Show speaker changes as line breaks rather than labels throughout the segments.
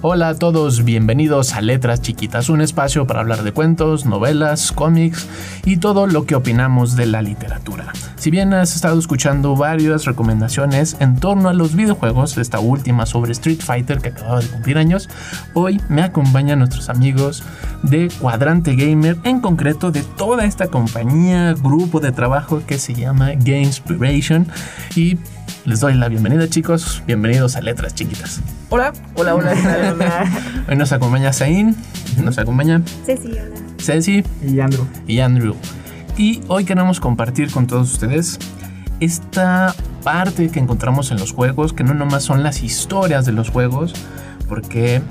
Hola a todos, bienvenidos a Letras Chiquitas, un espacio para hablar de cuentos, novelas, cómics y todo lo que opinamos de la literatura. Si bien has estado escuchando varias recomendaciones en torno a los videojuegos, esta última sobre Street Fighter que acababa de cumplir años, hoy me acompañan nuestros amigos de Cuadrante Gamer, en concreto de toda esta compañía, grupo de trabajo que se llama Gamespiration y les doy la bienvenida chicos, bienvenidos a Letras Chiquitas.
Hola, hola, hola, hola.
Hoy nos acompaña Zain, nos acompaña
Ceci, hola.
Ceci
Y Andrew.
y Andrew. Y hoy queremos compartir con todos ustedes esta parte que encontramos en los juegos, que no nomás son las historias de los juegos, porque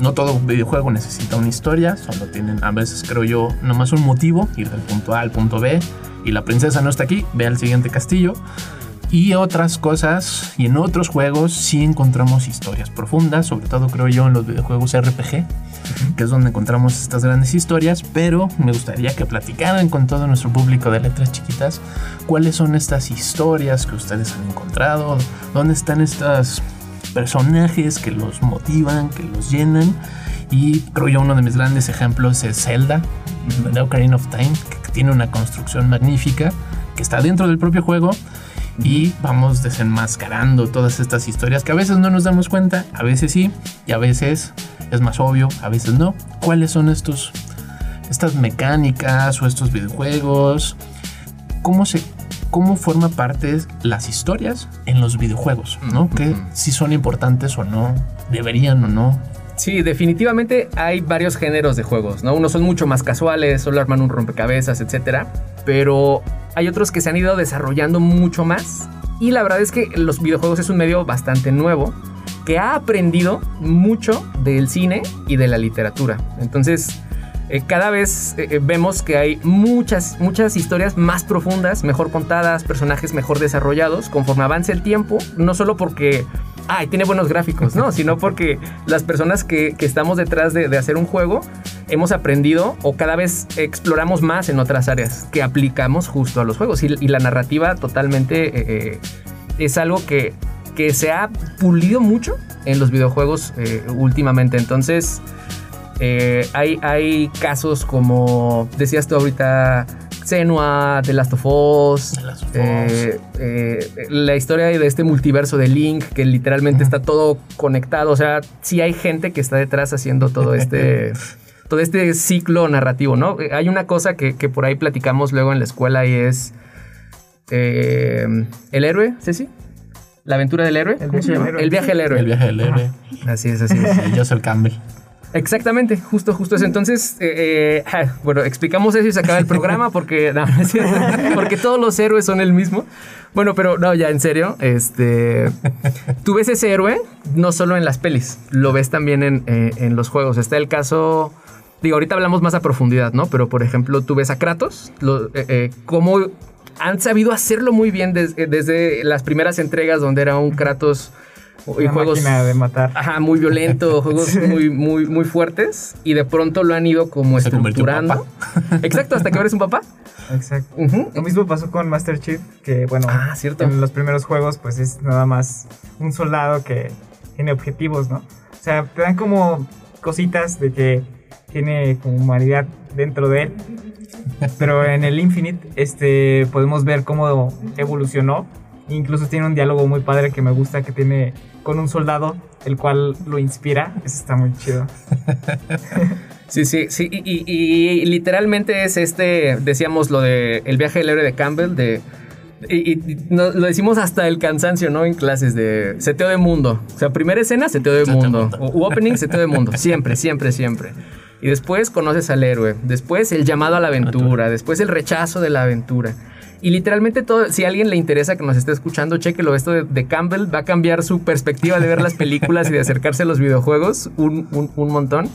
no todo videojuego necesita una historia, solo tienen a veces creo yo nomás un motivo, ir del punto A al punto B, y la princesa no está aquí, ve al siguiente castillo. Y otras cosas, y en otros juegos sí encontramos historias profundas, sobre todo creo yo en los videojuegos RPG, que es donde encontramos estas grandes historias, pero me gustaría que platicaran con todo nuestro público de letras chiquitas cuáles son estas historias que ustedes han encontrado, dónde están estos personajes que los motivan, que los llenan. Y creo yo uno de mis grandes ejemplos es Zelda, The Ocarina of Time, que tiene una construcción magnífica, que está dentro del propio juego, y vamos desenmascarando todas estas historias que a veces no nos damos cuenta, a veces sí, y a veces es más obvio, a veces no. ¿Cuáles son estos, estas mecánicas o estos videojuegos? ¿Cómo se cómo forma parte las historias en los videojuegos, ¿no? Que si son importantes o no, deberían o no.
Sí, definitivamente hay varios géneros de juegos, ¿no? Unos son mucho más casuales, solo arman un rompecabezas, etcétera. Pero hay otros que se han ido desarrollando mucho más. Y la verdad es que los videojuegos es un medio bastante nuevo que ha aprendido mucho del cine y de la literatura. Entonces, eh, cada vez eh, vemos que hay muchas, muchas historias más profundas, mejor contadas, personajes mejor desarrollados conforme avance el tiempo, no solo porque, ay, tiene buenos gráficos, no, sino porque las personas que, que estamos detrás de, de, hacer un juego hemos aprendido o cada vez exploramos más en otras áreas que aplicamos justo a los juegos. Y, la narrativa totalmente eh, es algo que, que se ha pulido mucho en los videojuegos últimamente, entonces... Eh, hay, hay casos como decías tú ahorita, Senua, The Last of Us,
Last of
eh, eh, la historia de este multiverso de Link, que literalmente está todo conectado. O sea, sí hay gente que está detrás haciendo todo este. todo este ciclo narrativo, ¿no? Hay una cosa que, que por ahí platicamos luego en la escuela y es. el héroe, Ceci. La aventura del héroe.
El
¿Cómo se
viaje
llama?
del héroe.
El viaje del héroe.
El viaje del héroe.
Así es, así es.
Joseph Campbell.
Exactamente, justo, justo eso. Entonces, eh, eh, bueno, explicamos eso y se acaba el programa porque, porque todos los héroes son el mismo. Bueno, pero no, ya en serio, este, tú ves ese héroe no solo en las pelis, lo ves también en, eh, en los juegos. Está el caso, digo, ahorita hablamos más a profundidad, ¿no? Pero por ejemplo, tú ves a Kratos, cómo han sabido hacerlo muy bien des, desde las primeras entregas donde era un Kratos
y Una juegos máquina de matar.
Ajá, muy violento, juegos sí. muy, muy, muy fuertes. Y de pronto lo han ido como
Se
estructurando. Exacto, hasta que ahora es un papá.
Exacto. Uh -huh. Lo mismo pasó con Master Chief, que bueno,
ah, ¿cierto?
en los primeros juegos, pues es nada más un soldado que tiene objetivos, ¿no? O sea, te dan como cositas de que tiene como humanidad dentro de él. Pero en el Infinite, este, podemos ver cómo evolucionó Incluso tiene un diálogo muy padre que me gusta que tiene con un soldado, el cual lo inspira. Eso está muy chido.
Sí, sí, sí. Y, y, y, literalmente es este, decíamos lo de el viaje del héroe de Campbell, de... Y, y no, lo decimos hasta el cansancio, ¿no? En clases de seteo de mundo. O sea, primera escena, seteo de mundo.
mundo.
U opening, seteo de mundo. Siempre, siempre, siempre. Y después conoces al héroe. Después el llamado a la aventura. Después el rechazo de la aventura. Y literalmente todo, si a alguien le interesa que nos esté escuchando, chequelo. Esto de, de Campbell va a cambiar su perspectiva de ver las películas y de acercarse a los videojuegos un, un- un montón.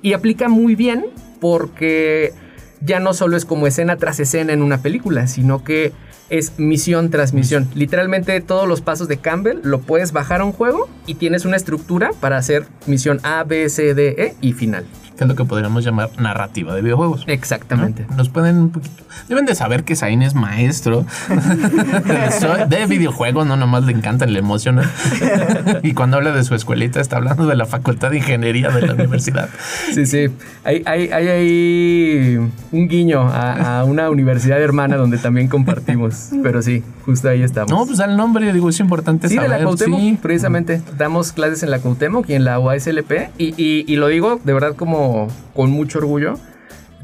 Y aplica muy bien porque ya no solo es como escena tras escena en una película, sino que es misión tras misión. Literalmente todos los pasos de Campbell lo puedes bajar a un juego y tienes una estructura para hacer misión A, B, C, D, E y final.
Que es lo que podríamos llamar narrativa de videojuegos. ¿no?
Exactamente.
Nos pueden un poquito. Deben de saber que Zain es maestro de, de videojuegos, no nomás le encanta, le emociona. y cuando habla de su escuelita, está hablando de la facultad de ingeniería de la universidad.
Sí, sí. Hay, hay, hay ahí un guiño a, a una universidad hermana donde también compartimos. Pero sí, justo ahí estamos.
No, pues al nombre, digo, es importante
Sí, de
saber.
la Cuauhtémoc,
sí.
precisamente. Damos clases en la Cuauhtémoc y en la UASLP. Y, y- y lo digo de verdad como con mucho orgullo.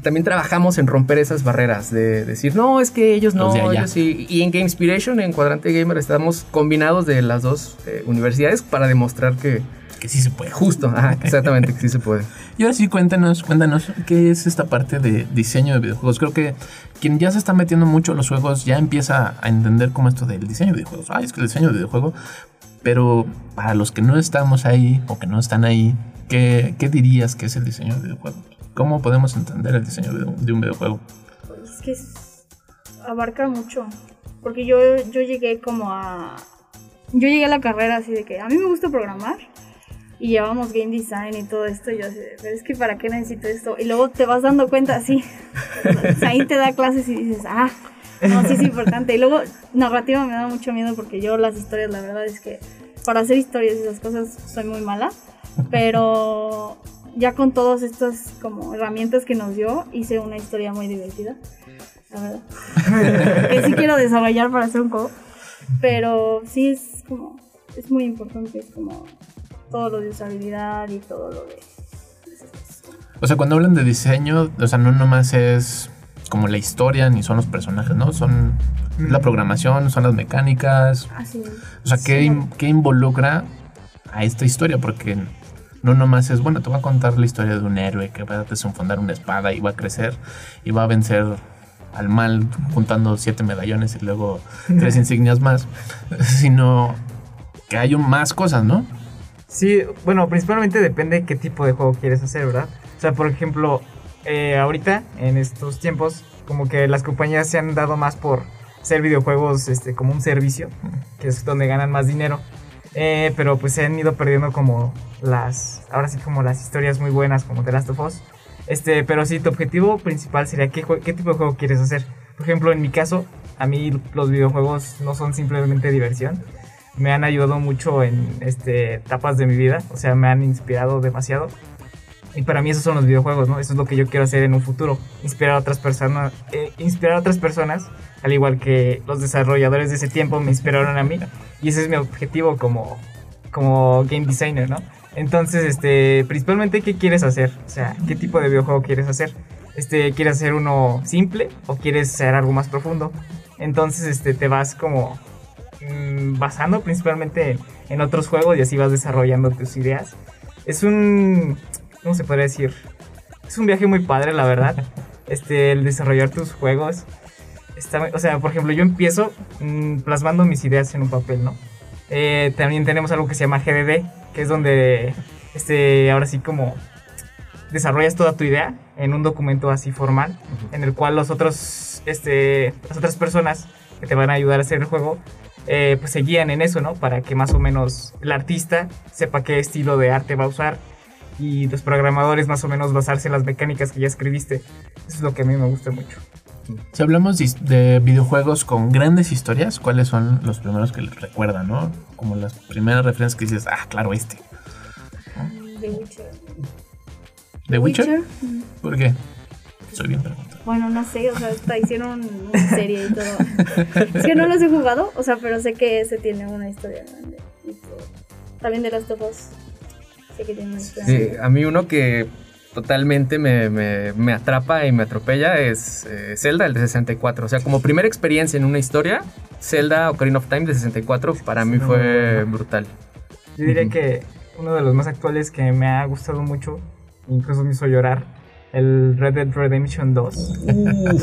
También trabajamos en romper esas barreras de decir, no, es que ellos no, ellos sí. Y en Gamespiration, en Cuadrante Gamer, estamos combinados de las dos eh, universidades para demostrar que
Que sí se puede.
justo, ajá, exactamente, que sí se puede.
Y ahora sí, cuéntanos, cuéntanos, ¿qué es esta parte de diseño de videojuegos? Creo que quien ya se está metiendo mucho en los juegos ya empieza a entender cómo esto del diseño de videojuegos. Ay, es que el diseño de videojuego. Pero para los que no estamos ahí o que no están ahí, ¿qué, qué dirías que es el diseño de videojuegos? ¿Cómo podemos entender el diseño de, un- de un videojuego?
Es que es- abarca mucho. Porque yo, yo llegué como a. Yo llegué a la carrera así de que a mí me gusta programar. Y llevamos game design y todo esto. Y yo así, pero es que ¿para qué necesito esto? Y luego te vas dando cuenta así. Ahí te da clases y dices, ah, no, sí es importante. Y luego narrativa me da mucho miedo porque yo las historias, la verdad es que para hacer historias y esas cosas soy muy mala. Pero ya con todas estas como herramientas que nos dio, hice una historia muy divertida. La verdad. que sí quiero desarrollar para hacer un juego. Pero sí es como, es muy importante, es como todo lo de usabilidad y todo lo de...
O sea, cuando hablan de diseño, o sea, no nomás es como la historia ni son los personajes, ¿no? Son la programación, son las mecánicas.
Así es.
O sea, ¿qué, in- qué involucra a esta historia? Porque no nomás es, bueno, te voy a contar la historia de un héroe que va a desenfundar una espada y va a crecer y va a vencer al mal juntando siete medallones y luego tres insignias más, sino que hay un- más cosas, ¿no?
Sí, bueno, principalmente depende de qué tipo de juego quieres hacer, ¿verdad? O sea, por ejemplo, eh, ahorita, en estos tiempos, como que las compañías se han dado más por hacer videojuegos este, como un servicio, que es donde ganan más dinero. Eh, pero pues se han ido perdiendo como las, ahora sí como las historias muy buenas como The Last of Us. Este, pero sí, tu objetivo principal sería qué, qué tipo de juego quieres hacer. Por ejemplo, en mi caso, a mí los videojuegos no son simplemente diversión. Me han ayudado mucho en este, etapas de mi vida, o sea, me han inspirado demasiado. Y para mí esos son los videojuegos, ¿no? Eso es lo que yo quiero hacer en un futuro. Inspirar a otras personas, eh, inspirar a otras personas, al igual que los desarrolladores de ese tiempo me inspiraron a mí. Y ese es mi objetivo como, como game designer, ¿no? Entonces, este, principalmente, ¿qué quieres hacer? O sea, ¿qué tipo de videojuego quieres hacer? Este, ¿quieres hacer uno simple o quieres hacer algo más profundo? Entonces, este, te vas como mm, basando principalmente en, en otros juegos y así vas desarrollando tus ideas. Es un, ¿cómo se podría decir? Es un viaje muy padre, la verdad. Este, el desarrollar tus juegos. Está, o sea, por ejemplo, yo empiezo mm, plasmando mis ideas en un papel, ¿no? Eh, también tenemos algo que se llama GDD, que es donde, este, ahora sí como desarrollas toda tu idea en un documento así formal, en el cual los otros, este, las otras personas que te van a ayudar a hacer el juego, eh, pues se guían en eso, ¿no? Para que más o menos el artista sepa qué estilo de arte va a usar y los programadores más o menos basarse en las mecánicas que ya escribiste. Eso es lo que a mí me gusta mucho.
Si hablamos de, de videojuegos con grandes historias, ¿cuáles son los primeros que les recuerdan, no? Como las primeras referencias que dices, ah, claro, este.
The Witcher.
¿The Witcher?
Mm.
¿Por qué? Soy bien preguntado.
Bueno, no sé, o sea, hasta hicieron una serie y todo. Es que no los he jugado, o sea, pero sé que ese tiene una historia grande. y todo. También de Last of Que
Sí, a mí uno que totalmente me, me- me atrapa y me atropella es eh, Zelda, el de 64. O sea, como primera experiencia en una historia, Zelda Ocarina of Time de 64 para mí fue
no.
brutal.
Yo diría que uno de los más actuales que me ha gustado mucho, incluso me hizo llorar, el Red Dead Redemption 2.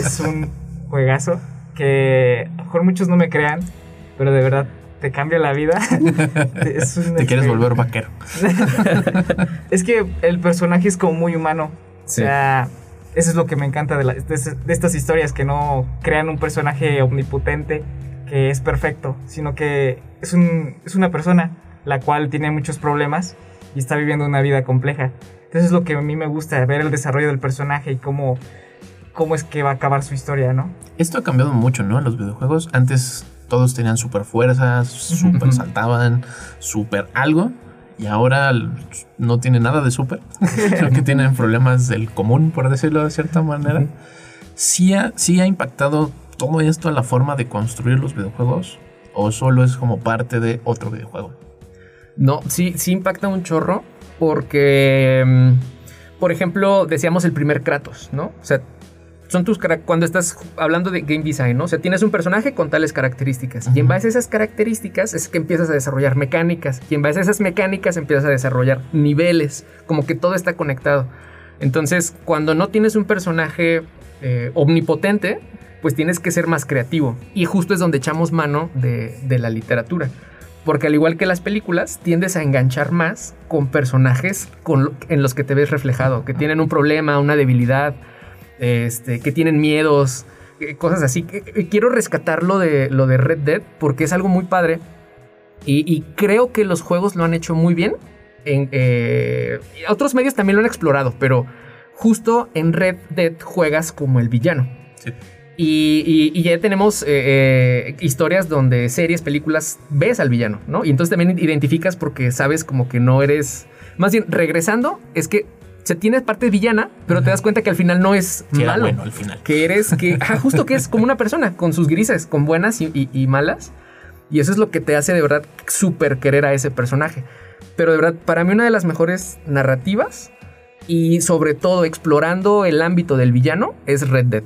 es un juegazo. que a lo mejor muchos no me crean, pero de verdad te cambia la vida. Es
Te quieres
exper-
volver vaquero.
Es que el personaje es como muy humano.
Sí.
O sea, eso es lo que me encanta de, la- de de estas historias, que no crean un personaje omnipotente que es perfecto, sino que es, un, es una persona la cual tiene muchos problemas y está viviendo una vida compleja. Entonces es lo que a mí me gusta, ver el desarrollo del personaje y cómo, cómo es que va a acabar su historia, ¿no?
Esto ha cambiado mucho, ¿no? En los videojuegos. Antes todos tenían super fuerzas, super saltaban, super algo. Y ahora no tienen nada de super. Creo que tienen problemas del común, por decirlo de cierta manera. ¿Sí ha, sí ha impactado todo esto a la forma de construir los videojuegos? ¿O solo es como parte de otro videojuego?
No, sí, sí impacta un chorro porque, mm, por ejemplo, decíamos el primer Kratos, ¿no? O sea, son tus cuando estás hablando de game design, ¿no? O sea, tienes un personaje con tales características y en base a esas características es que empiezas a desarrollar mecánicas y en base a esas mecánicas empiezas a desarrollar niveles, como que todo está conectado. Entonces, cuando no tienes un personaje eh, omnipotente, pues tienes que ser más creativo. Y justo es donde echamos mano de, de la literatura. Porque al igual que las películas, tiendes a enganchar más con personajes con lo- en los que te ves reflejado, que tienen un problema, una debilidad, este, que tienen miedos, eh, cosas así. Que- que Quiero rescatar lo de, lo de Red Dead porque es algo muy padre. Y, y creo que los juegos lo han hecho muy bien. En, eh, otros medios también lo han explorado, pero justo en Red Dead juegas como el villano.
Sí.
Y, y- y ya tenemos eh, eh, historias donde series, películas, ves al villano, ¿no? Y entonces también identificas porque sabes como que no eres... Más bien, regresando, es que se tiene parte villana, pero te das cuenta que al final no es
Sí,
malo.
bueno al final.
Que eres, que, justo que es como una persona, con sus grises, con buenas y, y- y malas. Y eso es lo que te hace de verdad súper querer a ese personaje. Pero de verdad, para mí una de las mejores narrativas y sobre todo explorando el ámbito del villano es Red Dead.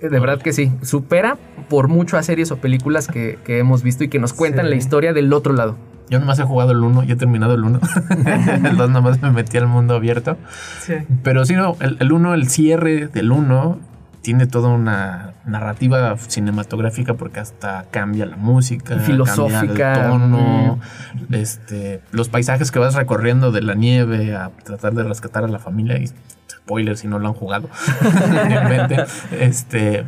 De, de verdad que sí, supera por mucho a series o películas que, que hemos visto y que nos cuentan
Sí.
la historia del otro lado.
Yo nomás he jugado el 1 y he terminado el 1. el 2 nomás me metí al mundo abierto.
Sí.
Pero sí, no, el, el uno, el cierre del 1 tiene toda una narrativa cinematográfica porque hasta cambia la música,
Y filosófica.
cambia el tono, este, los paisajes que vas recorriendo de la nieve a tratar de rescatar a la familia y spoiler si no lo han jugado. Este,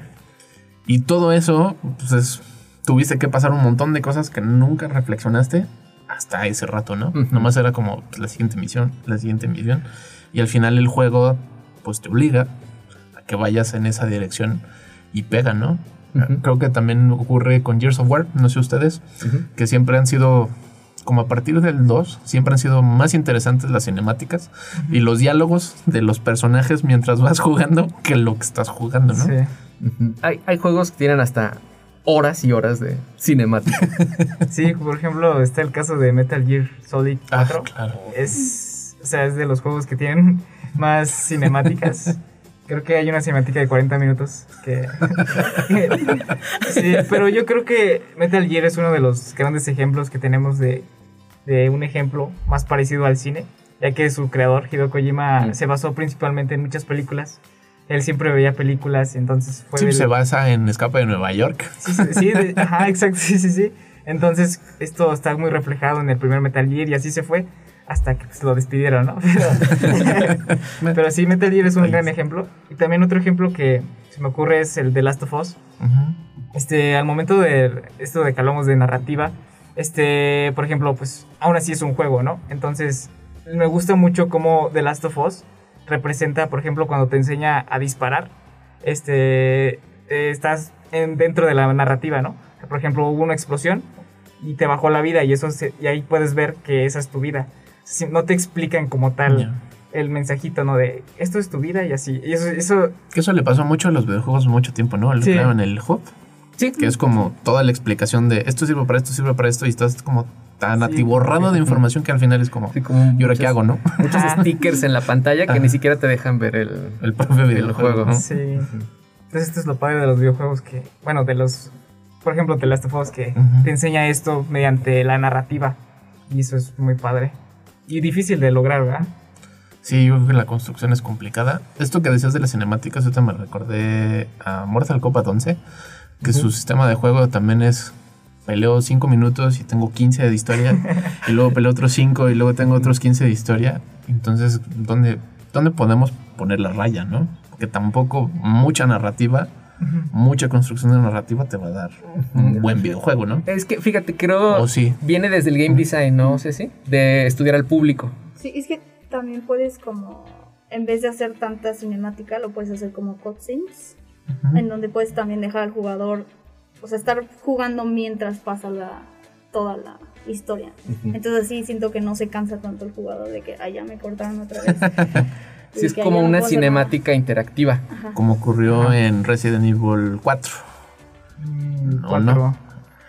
y todo eso, pues es- tuviste que pasar un montón de cosas que nunca reflexionaste hasta ese rato, ¿no?
Ujú.
Nomás era como pues, la siguiente misión, la siguiente misión. Y al final el juego, pues te obliga a que vayas en esa dirección y pega, ¿no?
Ujú.
Creo que también ocurre con Gears of War, no sé ustedes, que siempre han sido, como a partir del 2, siempre han sido más interesantes las cinemáticas y los diálogos de los personajes mientras vas jugando que lo que estás jugando, ¿no?
Sí.
Hay, hay juegos que tienen hasta horas y horas de cinemática.
Sí, por ejemplo, está el caso de Metal Gear Solid
Ah,
4.
claro.
Es, o sea, es de los juegos que tienen más cinemáticas. Creo que hay una cinemática de 40 minutos que... sí, pero yo creo que Metal Gear es uno de los grandes ejemplos que tenemos de, de un ejemplo más parecido al cine, ya que su creador, Hideo Kojima,
Mm.
se basó principalmente en muchas películas. Él siempre veía películas, entonces fue...
Sí,
del-
se basa en Escape de Nueva York.
Sí, sí, sí, de- ajá, exacto, sí, sí, sí. Entonces, esto está muy reflejado en el primer Metal Gear y así se fue hasta que pues, lo despidieron, ¿no? Pero, pero sí, Metal Gear es un gran ejemplo. Y también otro ejemplo que se me ocurre es el de Last of Us. Este, al momento de esto de que hablamos de narrativa, este, por ejemplo, pues aún así es un juego, ¿no? Entonces, me gusta mucho cómo The Last of Us representa, por ejemplo, cuando te enseña a disparar, este, eh, estás en- dentro de la narrativa, ¿no? Por ejemplo, hubo una explosión y te bajó la vida y eso se- y ahí puedes ver que esa es tu vida. Si- No te explican como tal el mensajito, ¿no? De esto es tu vida y así. Y eso, eso
Que eso le pasó mucho a los videojuegos mucho tiempo, ¿no? El
Sí.
claro, en el hub,
Sí,
que es como toda la explicación de esto sirve para esto, sirve para esto, y estás como tan
Sí.
atiborrado de información que al final es como,
Sí, como
¿y ahora qué hago, no?
Muchos
Ajá.
stickers en la pantalla que
Ajá.
ni siquiera te dejan ver el...
El propio videojuego.
juego.
¿no?
Sí. Entonces esto es lo padre de los videojuegos que, bueno, de los, por ejemplo, The Last of Us que te enseña esto mediante la narrativa y eso es muy padre y difícil de lograr, ¿verdad?
Sí, yo creo que la construcción es complicada. Esto que decías de las cinemáticas, ahorita me recordé a Mortal Kombat 11, que su sistema de juego también es peleo 5 minutos y tengo 15 de historia y luego peleo otros 5 y luego tengo otros 15 de historia. Entonces, ¿dónde, ¿dónde podemos poner la raya, no? Porque tampoco mucha narrativa, mucha construcción de narrativa te va a dar un buen videojuego, ¿no?
Es que, fíjate, creo
Oh, sí.
viene desde el game design, ¿no, Ceci? De estudiar al público.
Sí, es que también puedes como, en vez de hacer tanta cinemática, lo puedes hacer como cutscenes, en donde puedes también dejar al jugador, o sea, estar jugando mientras pasa la, toda la historia. Entonces sí, siento que no se cansa tanto el jugador de que, ay, ya me cortaron otra vez.
Sí, es como una cinemática interactiva.
Ajá.
Como ocurrió en Resident Evil 4.
Mm,
¿O
cuatro.
no?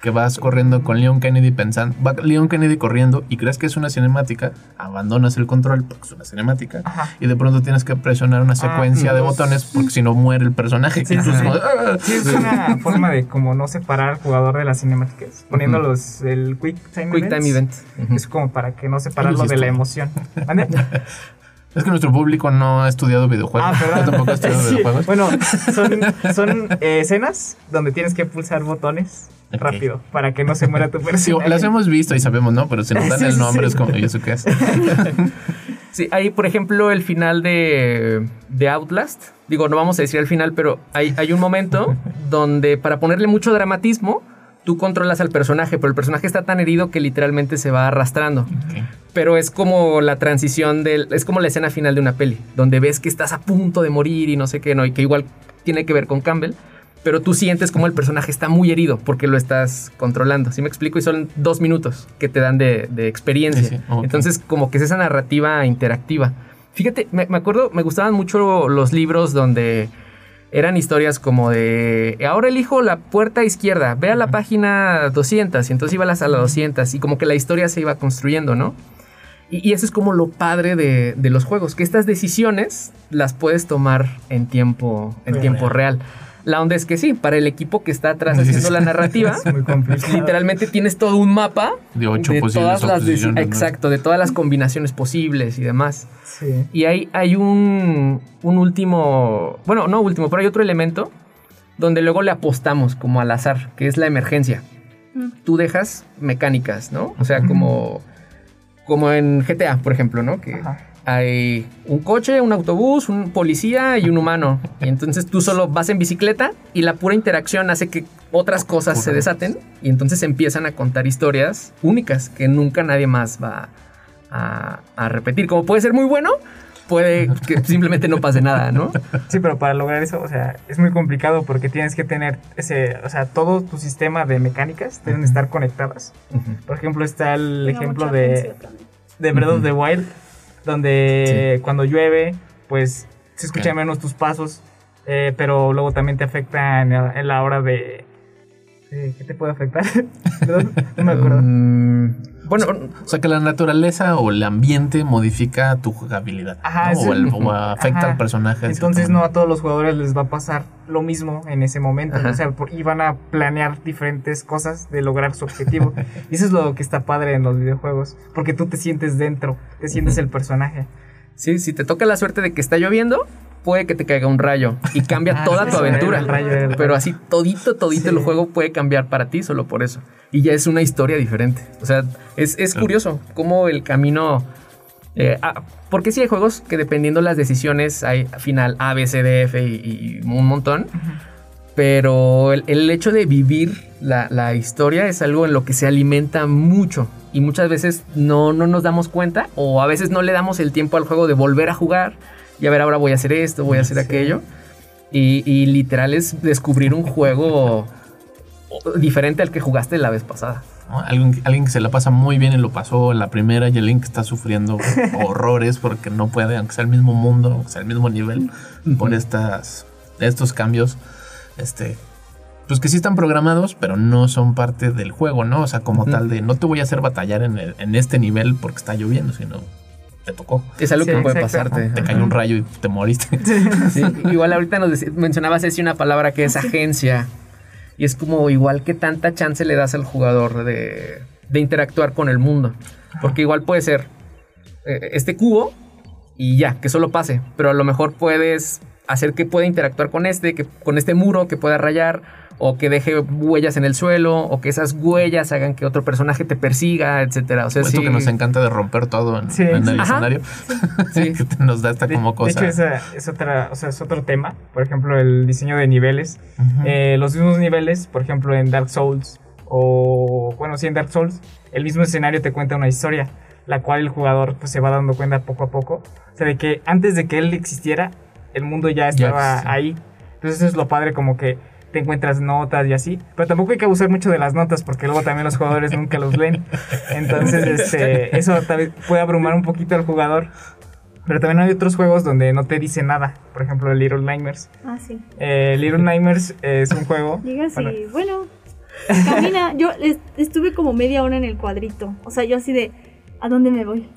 Que vas corriendo con Leon Kennedy pensando, va Leon Kennedy corriendo y crees que es una cinemática, abandonas el control porque es una cinemática
Ajá.
y de pronto tienes que presionar una secuencia de
los-
botones porque si no muere el personaje.
Sí, sí,
como, "Ah".
Sí, es una forma de como no separar al jugador de las cinemáticas, poniéndolos el Quick Time
Quick
Events.
Time Event.
Es como para que no separarlo de la emoción. ¿Mande?
Es que nuestro público no ha estudiado videojuegos.
Ah, perdón.
Yo tampoco he estudiado
Sí,
videojuegos.
Bueno, son, son eh, escenas donde tienes que pulsar botones
Ok.
rápido para que no se muera tu
Sí,
personaje.
las hemos visto y sabemos, ¿no? Pero si nos dan
Sí,
el
sí,
nombre
sí.
es como, ¿y eso qué es?
Sí, hay, por ejemplo, el final de, de Outlast. Digo, no vamos a decir el final, pero hay, hay un momento donde para ponerle mucho dramatismo, tú controlas al personaje, pero el personaje está tan herido que literalmente se va arrastrando. Pero es como la transición del. Es como la escena final de una peli, donde ves que estás a punto de morir y no sé qué, no, y que igual tiene que ver con Campbell. Pero tú sientes como el personaje está muy herido porque lo estás controlando. ¿Sí me explico? Y son dos minutos que te dan de, de experiencia.
Sí, sí, ok.
Entonces, como que es esa narrativa interactiva. Fíjate, me, me acuerdo, me gustaban mucho los libros donde eran historias como de ahora elijo la puerta izquierda, ve a la página 200 y entonces iba a la sala 200 y como que la historia se iba construyendo, ¿no? Y, y eso es como lo padre de, de los juegos, que estas decisiones las puedes tomar en tiempo, en tiempo real. La onda es que sí, para el equipo que está atrás haciendo la narrativa, literalmente tienes todo un mapa
De ocho
de
posibles
todas las exacto, de todas las combinaciones posibles y demás.
Sí.
Y hay, hay un, un último, bueno, no último, pero hay otro elemento donde luego le apostamos como al azar, que es la emergencia.
Mm.
Tú dejas mecánicas, ¿no? O sea, como, como en GTA, por ejemplo, ¿no? Que
Ajá.
Hay un coche, un autobús, un policía y un humano. Y entonces tú solo vas en bicicleta y la pura interacción hace que otras cosas se desaten y entonces empiezan a contar historias únicas que nunca nadie más va a, a repetir. Como puede ser muy bueno, puede que simplemente no pase nada, ¿no?
Sí, pero para lograr eso, o sea, es muy complicado porque tienes que tener ese, o sea, todo tu sistema de mecánicas deben estar conectadas. Por ejemplo, está el ejemplo de, de Breath of the Wild, donde cuando llueve, pues se escuchan menos tus pasos, eh, pero luego también te afecta en la, en la hora de... eh, ¿Qué te puede afectar? No me acuerdo.
Mm, bueno,
O sea que la naturaleza o el ambiente modifica tu jugabilidad.
Ajá,
¿no? o,
el-
o afecta
Ajá.
al personaje. de
Entonces no a todos los jugadores les va a pasar lo mismo en ese momento.
Ajá.
O sea, por- y van a planear diferentes cosas de lograr su objetivo. y eso es lo que está padre en los videojuegos. Porque tú te sientes dentro, te sientes el personaje.
sí, si te toca la suerte de que está lloviendo, puede que te caiga un rayo y cambia
Ah,
toda
sí,
tu aventura.
el rayo, el rayo.
Pero así todito, todito
Sí.
el juego puede cambiar para ti solo por eso. Y ya es una historia diferente. O sea, es, es curioso cómo el camino... eh, ah, porque sí hay juegos que dependiendo las decisiones hay final A, B, C, D, F y, y un montón. Pero el, el hecho de vivir la, la historia es algo en lo que se alimenta mucho. Y muchas veces no, no nos damos cuenta o a veces no le damos el tiempo al juego de volver a jugar y a ver, ahora voy a hacer esto, voy a hacer
Sí.
aquello. Y, y literal es descubrir un juego diferente al que jugaste la vez pasada.
¿no? Alguien, alguien que se la pasa muy bien y lo pasó en la primera y alguien que está sufriendo horrores porque no puede, aunque sea el mismo mundo, aunque sea el mismo nivel, por estas, estos cambios, este, pues que sí están programados, pero no son parte del juego, ¿no? O sea, como tal de no te voy a hacer batallar en, el- en este nivel porque está lloviendo, sino te tocó.
Es algo
Sí,
que puede
exacto.
pasarte.
Te cayó un rayo y te moriste.
Sí, igual ahorita nos mencionabas Ceci una palabra que es agencia. Y es como igual que tanta chance le das al jugador de, de interactuar con el mundo. Porque igual puede ser eh, este cubo y ya, que solo pase. Pero a lo mejor puedes hacer que pueda interactuar con este, que, con este muro, que pueda rayar. O que deje huellas en el suelo, o que esas huellas hagan que otro personaje te persiga, etcétera. O sea,
Esto
sí.
que nos encanta de romper todo en,
Sí.
en el
Ajá.
escenario.
Sí.
que te nos da esta
De,
como
de
cosa.
hecho, esa es, otra, o sea, es otro tema. Por ejemplo, el diseño de niveles. Eh, los mismos niveles, por ejemplo, en Dark Souls, o bueno, sí, en Dark Souls, el mismo escenario te cuenta una historia, la cual el jugador pues, se va dando cuenta poco a poco. O sea, de que antes de que él existiera, el mundo ya estaba ahí. Entonces, eso es lo padre, como que te encuentras notas y así. Pero tampoco hay que abusar mucho de las notas, porque luego también los jugadores nunca los leen. Entonces, este, eso también puede abrumar un poquito al jugador. Pero también hay otros juegos donde no te dice nada. Por ejemplo, Little Nightmares.
Ah, sí.
Eh, Little Nightmares es un juego.
Así,
bueno,
bueno, camina. Yo es- estuve como media hora en el cuadrito. O sea, yo así de, ¿a dónde me voy?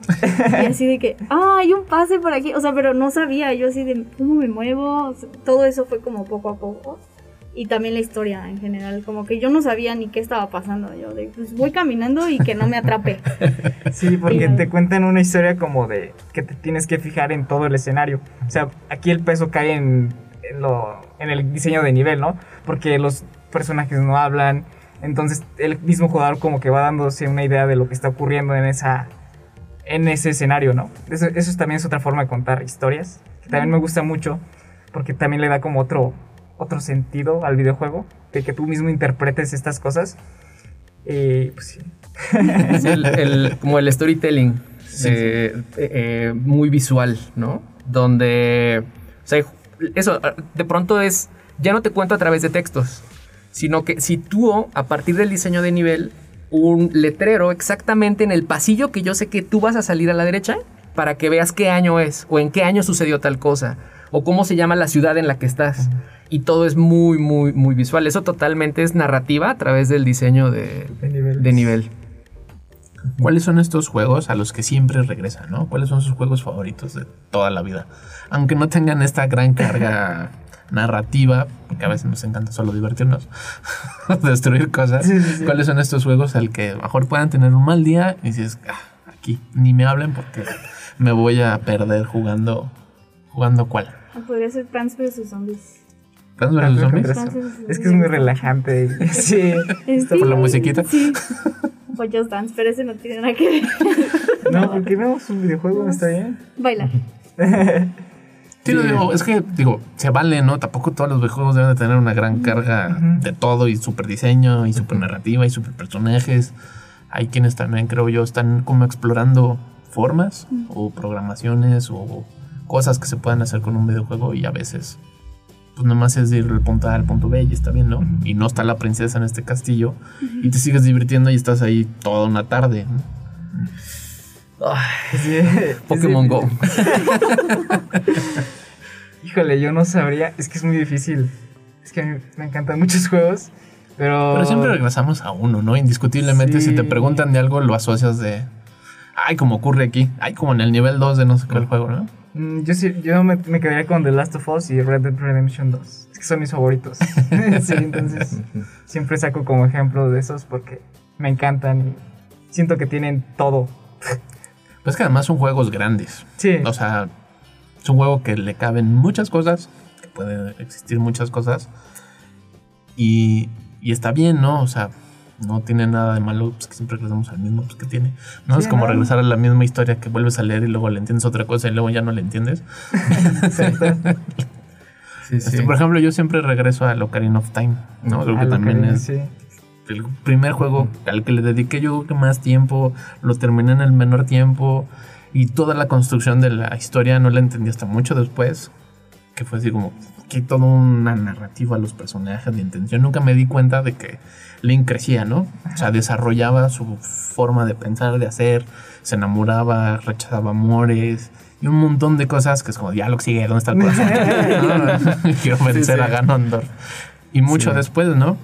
Y así de que, ah, hay un pase por aquí. O sea, pero no sabía. Yo así de, ¿cómo me muevo? O sea, todo eso fue como poco a poco. Y también la historia en general. Como que yo no sabía ni qué estaba pasando. Yo de, pues voy caminando y que no me atrape.
Sí, porque te cuentan una historia como de que te tienes que fijar en todo el escenario. O sea, aquí el peso cae en, en lo, en el diseño de nivel, ¿no? Porque los personajes no hablan. Entonces el mismo jugador como que va dándose una idea de lo que está ocurriendo en esa en ese escenario, ¿no? Eso, eso también es otra forma de contar historias. Que también me gusta mucho porque también le da como otro, otro sentido al videojuego. De que tú mismo interpretes estas cosas. Y pues sí.
Es el- el- como el storytelling eh, eh, eh, muy visual, ¿no? Donde, o sea, eso de pronto es, ya no te cuento a través de textos, sino que sitúo a partir del diseño de nivel un letrero exactamente en el pasillo que yo sé que tú vas a salir a la derecha para que veas qué año es o en qué año sucedió tal cosa o cómo se llama la ciudad en la que estás. Y todo es muy, muy, muy visual. Eso totalmente es narrativa a través del diseño de,
De
nivel.
¿Cuáles son estos juegos a los que siempre regresan, no? ¿Cuáles son sus juegos favoritos de toda la vida? Aunque no tengan esta gran carga narrativa, porque a veces nos encanta solo divertirnos, destruir cosas.
Sí, sí, sí.
¿Cuáles son estos juegos al que mejor puedan tener un mal día y dices, "Ah, aquí, ni me hablen porque me voy a perder jugando, jugando cuál?
Podría ser Plants vs. Zombies.
¿Plants vs. Zombies?
Plants vs.
Es que es muy relajante. Sí.
Este,
¿Por la musiquita?
Sí. O Just Dance, pero ese no tiene nada que ver.
No, porque no es un videojuego, está bien.
Bailar.
Sí, lo digo, es que, digo, se vale, ¿no? Tampoco todos los videojuegos deben de tener una gran carga de todo y super diseño y super narrativa y super personajes. Hay quienes también, creo yo, están como explorando formas o programaciones o cosas que se puedan hacer con un videojuego y a veces, pues nomás es ir del punto A al punto B y está bien, ¿no? Y no está la princesa en este castillo y te sigues divirtiendo y estás ahí toda una tarde. ¿no?
Sí.
Pokémon
Sí.
Go.
Híjole, yo no sabría. Es que es muy difícil. Es que a mí me encantan muchos juegos. Pero.
Pero siempre regresamos a uno, ¿no? Indiscutiblemente,
Sí.
si te preguntan de algo, lo asocias de. Ay, como ocurre aquí. Ay, como en el nivel 2 de no sé cuál juego, ¿no?
Mm, Yo, sí, yo me, me quedaría con The Last of Us y Red Dead Redemption 2. Es que son mis favoritos. sí, entonces siempre saco como ejemplo de esos porque me encantan y siento que tienen todo.
Pues que además son juegos grandes.
Sí.
O sea, es un juego que le caben muchas cosas, que pueden existir muchas cosas. Y, y está bien, ¿no? O sea, no tiene nada de malo, pues que siempre regresamos al mismo, pues que tiene. No
Sí,
es como regresar a la misma historia que vuelves a leer y luego le entiendes otra cosa y luego ya no le entiendes.
Exacto.
Sí,
Este, por ejemplo, yo siempre regreso a Ocarina of Time, ¿no? Creo que también es
sí.
el primer juego al que le dediqué yo que más tiempo, lo terminé en el menor tiempo y toda la construcción de la historia no la entendí hasta mucho después, que fue así como que toda una narrativa a los personajes de intención. Nunca me di cuenta de que Link crecía, ¿no? O sea, desarrollaba su forma de pensar, de hacer, se enamoraba, rechazaba amores y un montón de cosas que es como, ya lo sigue, ¿dónde está el corazón? ¿No? Quiero vencer
sí.
a Ganondorf. Y mucho
Sí.
después, ¿no?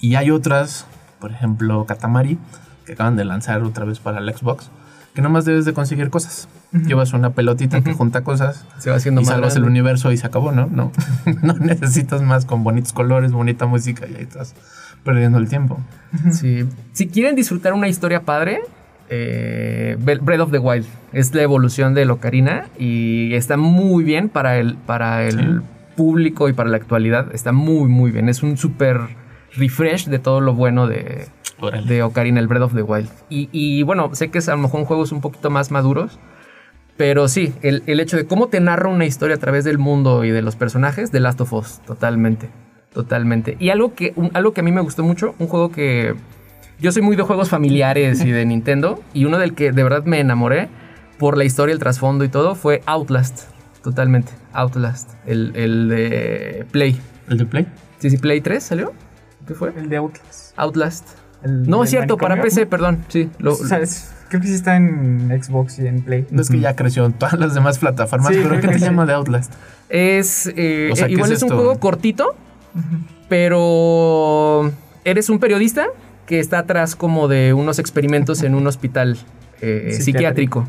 Y hay otras, por ejemplo, Katamari, que acaban de lanzar otra vez para el Xbox, que nomás debes de conseguir cosas. Llevas una pelotita que junta cosas
Se va haciendo
y
más
salvas el universo y se acabó, ¿no? No, no necesitas más con bonitos colores, bonita música y ahí estás perdiendo el tiempo.
Sí. Si quieren disfrutar una historia padre, eh, Breath of the Wild es la evolución de Ocarina y está muy bien para el, para el,
Sí.
público y para la actualidad está muy, muy bien. Es un súper refresh de todo lo bueno de,
Órale.
de Ocarina, el Breath of the Wild. Y, y, bueno, sé que es a lo mejor juegos un poquito más maduros, pero sí, el, el, hecho de cómo te narra una historia a través del mundo y de los personajes, de Last of Us, totalmente, totalmente. Y algo que, un, algo que a mí me gustó mucho, un juego que yo soy muy de juegos familiares y de Nintendo, y uno del que de verdad me enamoré por la historia, el trasfondo y todo, fue Outlast, totalmente, Outlast, el, el de Play.
¿El de Play?
Sí, sí, Play 3 salió. ¿Qué fue?
El de Outlast.
Outlast.
El
No, es cierto, para. PC, perdón. Sí, lo,
O sea, es- creo que sí está en Xbox y en Play.
No es que ya creció en todas las demás plataformas,
Sí,
pero
creo
¿qué
que
te
sí.
llama de Outlast?
Es, eh,
O sea,
eh,
¿qué
igual
es
es, un juego cortito, pero eres un periodista que está atrás como de unos experimentos en un hospital eh,
Psiquiátrico.
psiquiátrico.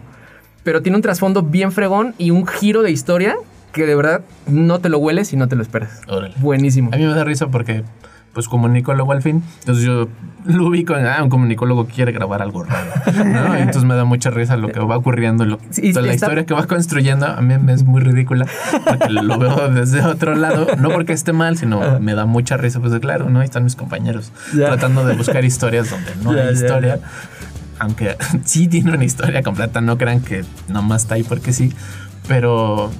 Pero tiene un trasfondo bien fregón y un giro de historia que de verdad no te lo hueles y no te lo esperas.
Órale.
Buenísimo.
A mí me da risa porque, pues, comunicólogo al fin, entonces yo lo ubico en, ah, un comunicólogo quiere grabar algo raro, ¿no? Entonces me da mucha risa lo que va ocurriendo, lo,
Sí,
toda la
está-
historia que va construyendo, a mí me es muy ridícula, porque lo veo desde otro lado, no porque esté mal, sino me da mucha risa, pues, claro, ¿no? Ahí están mis compañeros tratando de buscar historias donde no hay historia. Aunque sí tiene una historia completa, no crean que nomás está ahí porque sí, pero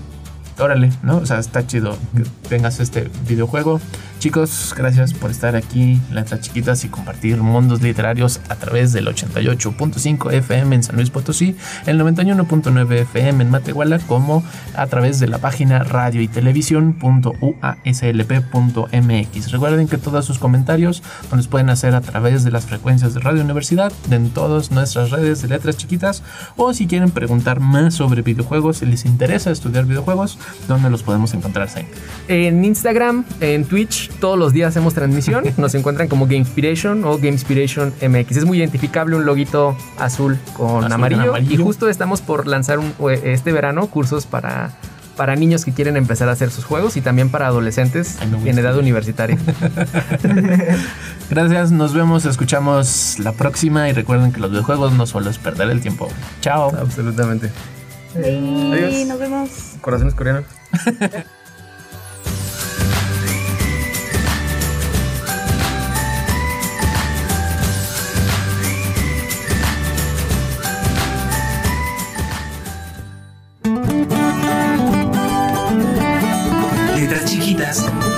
órale, ¿no? O sea, está chido que tengas este videojuego. Chicos, gracias por estar aquí, letras chiquitas, y compartir mundos literarios a través del 88.5 FM en San Luis Potosí, el 91.9 FM en Matehuala, como a través de la página radio y televisión.uaslp.mx. Recuerden que todos sus comentarios los pueden hacer a través de las frecuencias de Radio Universidad, en todas nuestras redes de letras chiquitas, o si quieren preguntar más sobre videojuegos, si les interesa estudiar videojuegos, ¿dónde los podemos encontrar, Zain?
En Instagram, en Twitch, todos los días hacemos transmisión. Nos encuentran como Gamespiration o Gamespiration MX. Es muy identificable un loguito azul con
Azul
amarillo. Y justo estamos por lanzar un- este verano cursos para, para niños que quieren empezar a hacer sus juegos y también para adolescentes
Ay,
en edad universitaria.
Gracias, nos vemos, escuchamos la próxima y recuerden que los videojuegos no solo es perder el tiempo. Chao.
Absolutamente.
Y
Adiós.
nos vemos.
Corazones coreanos.